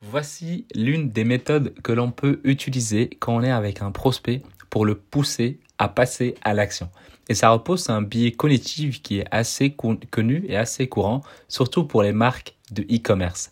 Voici l'une des méthodes que l'on peut utiliser quand on est avec un prospect pour le pousser à passer à l'action. Et ça repose sur un biais cognitif qui est assez connu et assez courant, surtout pour les marques de e-commerce.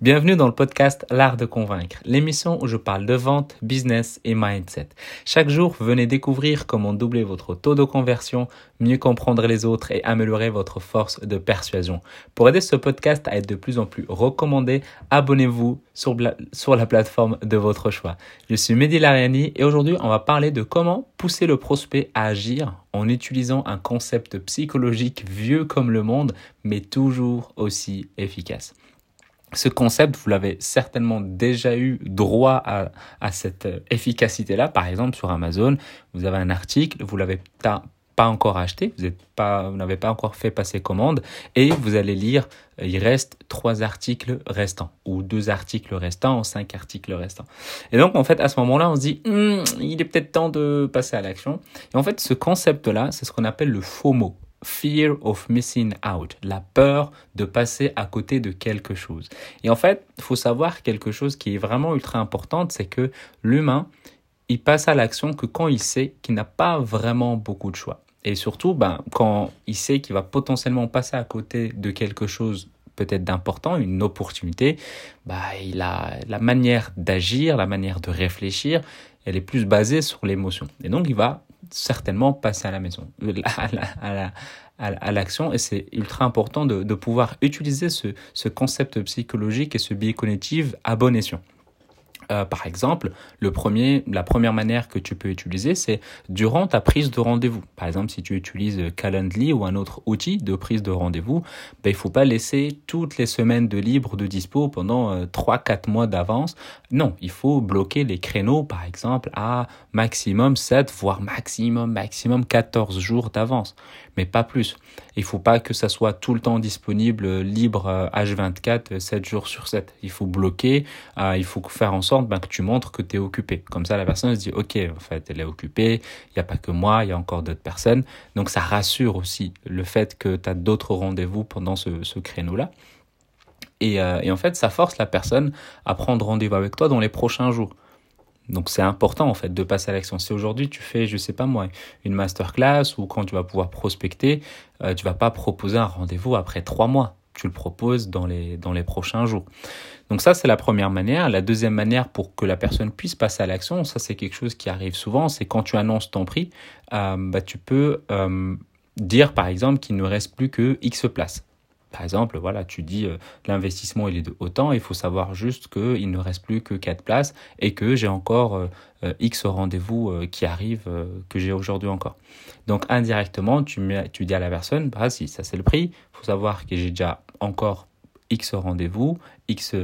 Bienvenue dans le podcast L'art de convaincre, l'émission où je parle de vente, business et mindset. Chaque jour, venez découvrir comment doubler votre taux de conversion, mieux comprendre les autres et améliorer votre force de persuasion. Pour aider ce podcast à être de plus en plus recommandé, abonnez-vous sur, la plateforme de votre choix. Je suis Mehdi Lariani et aujourd'hui, on va parler de comment pousser le prospect à agir en utilisant un concept psychologique vieux comme le monde, mais toujours aussi efficace. Ce concept, vous l'avez certainement déjà eu droit à, à cette efficacité-là. Par exemple, sur Amazon, vous avez un article, vous l'avez pas encore acheté, vous n'avez pas, encore fait passer commande, et vous allez lire, il reste trois articles restants, ou deux articles restants, ou cinq articles restants. Et donc, en fait, à ce moment-là, on se dit, hmm, il est peut-être temps de passer à l'action. Et en fait, ce concept-là, c'est ce qu'on appelle le FOMO. Fear of missing out, la peur de passer à côté de quelque chose. Et en fait, il faut savoir quelque chose qui est vraiment ultra important, c'est que l'humain, il passe à l'action que quand il sait qu'il n'a pas vraiment beaucoup de choix. Et surtout, ben, quand il sait qu'il va potentiellement passer à côté de quelque chose peut-être d'important, une opportunité, bah, il a la manière d'agir, la manière de réfléchir, elle est plus basée sur l'émotion. Et donc, il va certainement passer à la maison, à l'action. et c'est ultra important de, pouvoir utiliser ce, ce concept psychologique et ce biais cognitif à bon escient. Euh, par exemple, le premier, la première manière que tu peux utiliser, c'est durant ta prise de rendez-vous. Par exemple, si tu utilises Calendly ou un autre outil de prise de rendez-vous, ben, il faut pas laisser toutes les semaines de libre de dispo pendant euh, 3-4 mois d'avance. Non, il faut bloquer les créneaux, par exemple, à maximum 7, voire maximum, maximum 14 jours d'avance, mais pas plus. Il faut pas que ça soit tout le temps disponible, libre H24, 7 jours sur 7. Il faut bloquer, euh, il faut faire en sorte ben, que tu montres que tu es occupé. Comme ça, la personne se dit, OK, en fait, elle est occupée, il n'y a pas que moi, il y a encore d'autres personnes. Donc, ça rassure aussi le fait que tu as d'autres rendez-vous pendant ce, ce créneau-là. Et, euh, et en fait, ça force la personne à prendre rendez-vous avec toi dans les prochains jours. Donc c'est important en fait de passer à l'action. Si aujourd'hui tu fais, je sais pas moi, une masterclass ou quand tu vas pouvoir prospecter, euh, tu vas pas proposer un rendez-vous après trois mois tu le proposes dans les, dans les prochains jours. Donc ça, c'est la première manière. La deuxième manière pour que la personne puisse passer à l'action, ça c'est quelque chose qui arrive souvent, c'est quand tu annonces ton prix, euh, bah, tu peux euh, dire par exemple qu'il ne reste plus que X places. Par exemple, voilà, tu dis euh, l'investissement il est de autant, il faut savoir juste qu'il ne reste plus que 4 places et que j'ai encore euh, euh, X rendez-vous qui arrivent que j'ai aujourd'hui encore. Donc indirectement, tu, tu dis à la personne, bah si, ça c'est le prix, il faut savoir que j'ai déjà encore X rendez-vous, X,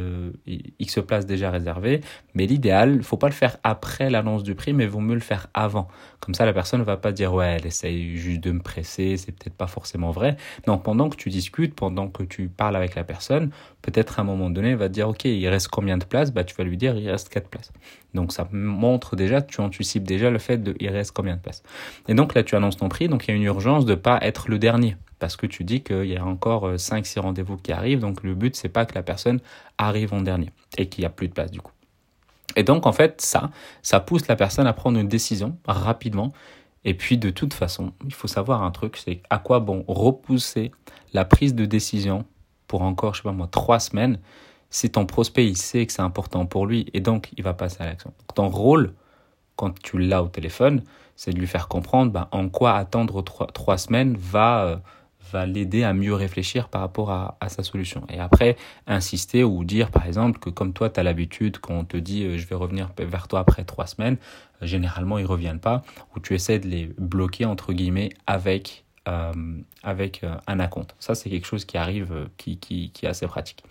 X places déjà réservées. Mais l'idéal, faut pas le faire après l'annonce du prix, mais vaut mieux le faire avant. Comme ça, la personne ne va pas dire, ouais, elle essaye juste de me presser, c'est peut-être pas forcément vrai. Non, pendant que tu discutes, pendant que tu parles avec la personne, peut-être à un moment donné, elle va te dire, ok, il reste combien de places? Bah, tu vas lui dire, il reste 4 places. Donc, ça montre déjà, tu anticipes déjà le fait de, il reste combien de places. Et donc, là, tu annonces ton prix, donc il y a une urgence de pas être le dernier parce que tu dis qu'il y a encore 5-6 euh, rendez-vous qui arrivent. Donc le but, c'est pas que la personne arrive en dernier et qu'il n'y a plus de place du coup. Et donc en fait, ça, ça pousse la personne à prendre une décision rapidement. Et puis de toute façon, il faut savoir un truc, c'est à quoi bon repousser la prise de décision pour encore, je sais pas moi, trois semaines si ton prospect il sait que c'est important pour lui et donc il va passer à l'action. Ton rôle, quand tu l'as au téléphone, c'est de lui faire comprendre ben, en quoi attendre trois, semaines va euh, va l'aider à mieux réfléchir par rapport à, sa solution. Et après, insister ou dire, par exemple, que comme toi, tu as l'habitude, quand on te dit euh, je vais revenir vers toi après trois semaines, euh, généralement, ils reviennent pas, ou tu essaies de les bloquer, entre guillemets, avec, euh, avec un acompte. Ça, c'est quelque chose qui arrive, qui, qui, qui est assez pratique.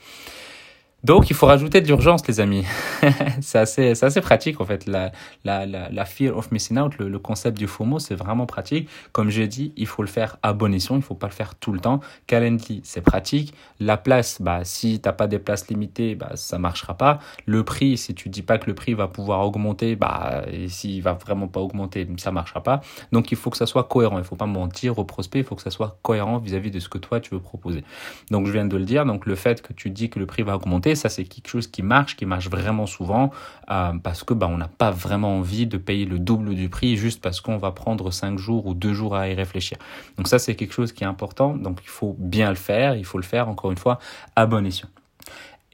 Donc, il faut rajouter de l'urgence, les amis. c'est assez, c'est assez pratique, en fait. La, la, la, la fear of missing out, le, concept du FOMO, c'est vraiment pratique. Comme j'ai dit, il faut le faire à bon escient. Il faut pas le faire tout le temps. Calendly, c'est pratique. La place, bah, si t'as pas des places limitées, bah, ça marchera pas. Le prix, si tu dis pas que le prix va pouvoir augmenter, bah, et s'il va vraiment pas augmenter, ça marchera pas. Donc, il faut que ça soit cohérent. Il faut pas mentir au prospect. Il faut que ça soit cohérent vis-à-vis -vis de ce que toi, tu veux proposer. Donc, je viens de le dire. Donc, le fait que tu dis que le prix va augmenter, ça c'est quelque chose qui marche, qui marche vraiment souvent, euh, parce que bah, on n'a pas vraiment envie de payer le double du prix juste parce qu'on va prendre 5 jours ou 2 jours à y réfléchir. Donc ça c'est quelque chose qui est important, donc il faut bien le faire, il faut le faire encore une fois à bon escient.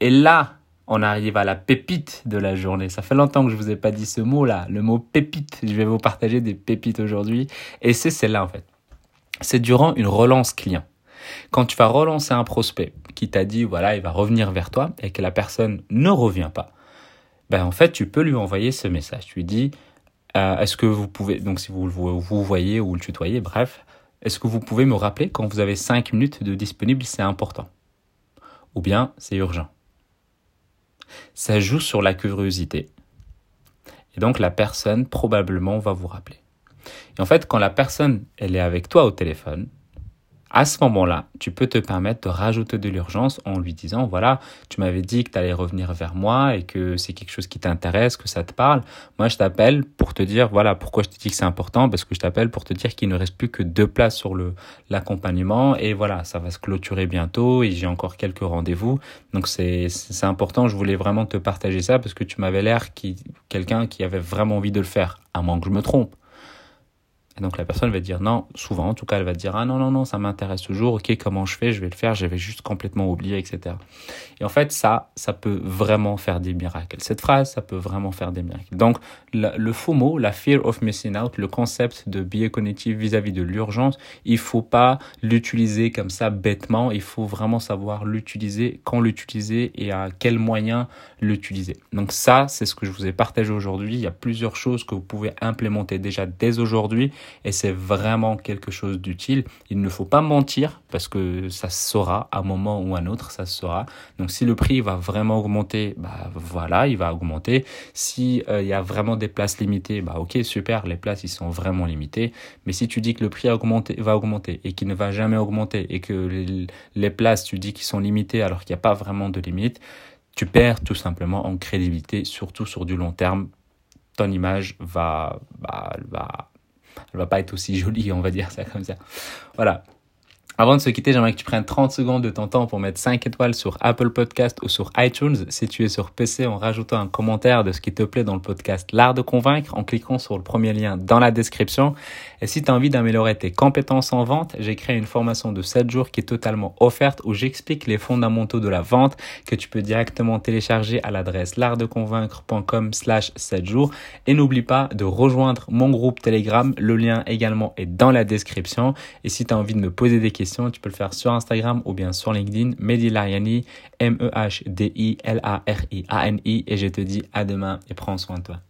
Et là, on arrive à la pépite de la journée. Ça fait longtemps que je vous ai pas dit ce mot-là, le mot pépite. Je vais vous partager des pépites aujourd'hui. Et c'est celle-là en fait. C'est durant une relance client. Quand tu vas relancer un prospect qui t'a dit voilà, il va revenir vers toi et que la personne ne revient pas, ben en fait, tu peux lui envoyer ce message. Tu lui dis euh, est-ce que vous pouvez, donc si vous vous voyez ou le tutoyez, bref, est-ce que vous pouvez me rappeler quand vous avez 5 minutes de disponible, c'est important? Ou bien c'est urgent? Ça joue sur la curiosité. Et donc la personne probablement va vous rappeler. Et en fait, quand la personne, elle est avec toi au téléphone, à ce moment-là, tu peux te permettre de rajouter de l'urgence en lui disant, voilà, tu m'avais dit que tu allais revenir vers moi et que c'est quelque chose qui t'intéresse, que ça te parle. Moi, je t'appelle pour te dire, voilà, pourquoi je te dis que c'est important, parce que je t'appelle pour te dire qu'il ne reste plus que deux places sur le, l'accompagnement et voilà, ça va se clôturer bientôt et j'ai encore quelques rendez-vous. Donc c'est, c'est important, je voulais vraiment te partager ça parce que tu m'avais l'air qui, quelqu'un qui avait vraiment envie de le faire, à moins que je me trompe. Et donc la personne va dire non, souvent en tout cas, elle va dire ah non, non, non, ça m'intéresse toujours, ok, comment je fais, je vais le faire, j'avais juste complètement oublié, etc. Et en fait, ça, ça peut vraiment faire des miracles. Cette phrase, ça peut vraiment faire des miracles. Donc le faux mot, la fear of missing out, le concept de biais cognitif vis-à-vis de l'urgence, il faut pas l'utiliser comme ça bêtement, il faut vraiment savoir l'utiliser, quand l'utiliser et à quel moyen l'utiliser. Donc ça, c'est ce que je vous ai partagé aujourd'hui. Il y a plusieurs choses que vous pouvez implémenter déjà dès aujourd'hui et c'est vraiment quelque chose d'utile. Il ne faut pas mentir parce que ça se saura à un moment ou à un autre, ça se saura. Donc si le prix va vraiment augmenter, bah voilà, il va augmenter. Si euh, il y a vraiment des places limitées, bah ok, super, les places ils sont vraiment limitées. Mais si tu dis que le prix va augmenter et qu'il ne va jamais augmenter et que les, les places tu dis qu'ils sont limitées alors qu'il n'y a pas vraiment de limite, tu perds tout simplement en crédibilité, surtout sur du long terme. Ton image va, bah, va elle va pas être aussi jolie, on va dire ça comme ça. Voilà. Avant de se quitter, j'aimerais que tu prennes 30 secondes de ton temps pour mettre 5 étoiles sur Apple Podcast ou sur iTunes. Si tu es sur PC, en rajoutant un commentaire de ce qui te plaît dans le podcast L'Art de Convaincre en cliquant sur le premier lien dans la description. Et si tu as envie d'améliorer tes compétences en vente, j'ai créé une formation de 7 jours qui est totalement offerte où j'explique les fondamentaux de la vente que tu peux directement télécharger à l'adresse l'artdeconvaincre.com slash 7 jours. Et n'oublie pas de rejoindre mon groupe Telegram. Le lien également est dans la description. Et si tu as envie de me poser des tu peux le faire sur Instagram ou bien sur LinkedIn. Mehdi Lariani, M-E-H-D-I-L-A-R-I-A-N-I. Et je te dis à demain et prends soin de toi.